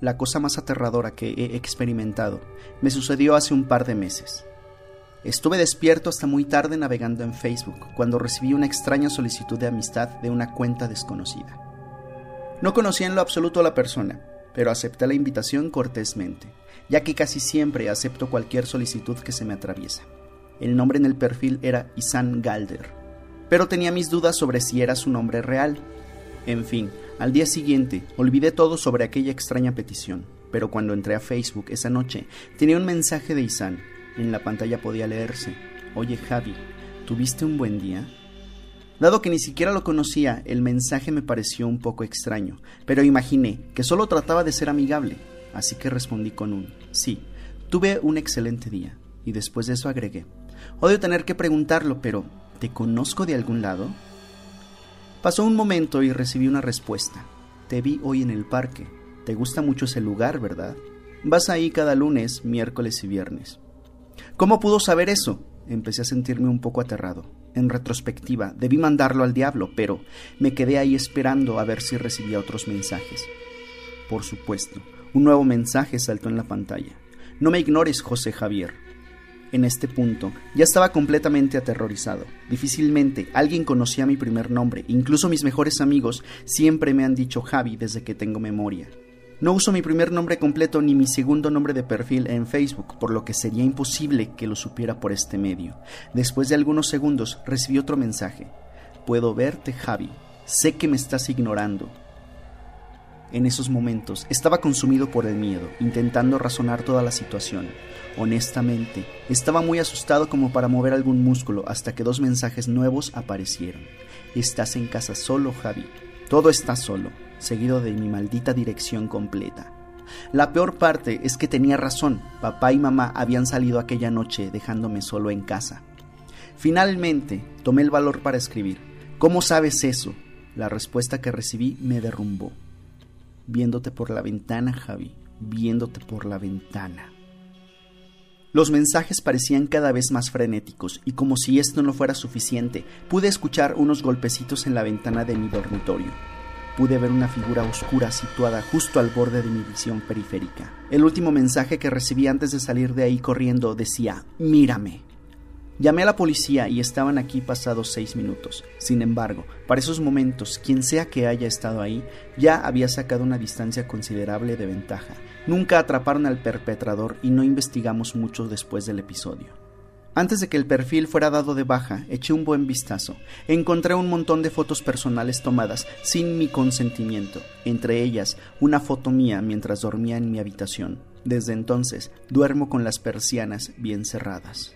la cosa más aterradora que he experimentado, me sucedió hace un par de meses. Estuve despierto hasta muy tarde navegando en Facebook cuando recibí una extraña solicitud de amistad de una cuenta desconocida. No conocía en lo absoluto a la persona, pero acepté la invitación cortésmente, ya que casi siempre acepto cualquier solicitud que se me atraviesa. El nombre en el perfil era Isan Galder, pero tenía mis dudas sobre si era su nombre real. En fin, al día siguiente olvidé todo sobre aquella extraña petición, pero cuando entré a Facebook esa noche tenía un mensaje de Isan. En la pantalla podía leerse, Oye Javi, ¿tuviste un buen día? Dado que ni siquiera lo conocía, el mensaje me pareció un poco extraño, pero imaginé que solo trataba de ser amigable, así que respondí con un sí, tuve un excelente día, y después de eso agregué, odio tener que preguntarlo, pero ¿te conozco de algún lado? Pasó un momento y recibí una respuesta, te vi hoy en el parque, te gusta mucho ese lugar, ¿verdad? Vas ahí cada lunes, miércoles y viernes. ¿Cómo pudo saber eso? Empecé a sentirme un poco aterrado. En retrospectiva, debí mandarlo al diablo, pero me quedé ahí esperando a ver si recibía otros mensajes. Por supuesto, un nuevo mensaje saltó en la pantalla. No me ignores, José Javier. En este punto, ya estaba completamente aterrorizado. Difícilmente alguien conocía mi primer nombre, incluso mis mejores amigos siempre me han dicho Javi desde que tengo memoria. No uso mi primer nombre completo ni mi segundo nombre de perfil en Facebook, por lo que sería imposible que lo supiera por este medio. Después de algunos segundos recibí otro mensaje. Puedo verte, Javi. Sé que me estás ignorando. En esos momentos estaba consumido por el miedo, intentando razonar toda la situación. Honestamente, estaba muy asustado como para mover algún músculo hasta que dos mensajes nuevos aparecieron. Estás en casa solo, Javi. Todo está solo seguido de mi maldita dirección completa. La peor parte es que tenía razón, papá y mamá habían salido aquella noche dejándome solo en casa. Finalmente, tomé el valor para escribir. ¿Cómo sabes eso? La respuesta que recibí me derrumbó. Viéndote por la ventana, Javi, viéndote por la ventana. Los mensajes parecían cada vez más frenéticos y como si esto no fuera suficiente, pude escuchar unos golpecitos en la ventana de mi dormitorio pude ver una figura oscura situada justo al borde de mi visión periférica. El último mensaje que recibí antes de salir de ahí corriendo decía, mírame. Llamé a la policía y estaban aquí pasados seis minutos. Sin embargo, para esos momentos, quien sea que haya estado ahí, ya había sacado una distancia considerable de ventaja. Nunca atraparon al perpetrador y no investigamos mucho después del episodio. Antes de que el perfil fuera dado de baja, eché un buen vistazo. Encontré un montón de fotos personales tomadas sin mi consentimiento, entre ellas una foto mía mientras dormía en mi habitación. Desde entonces duermo con las persianas bien cerradas.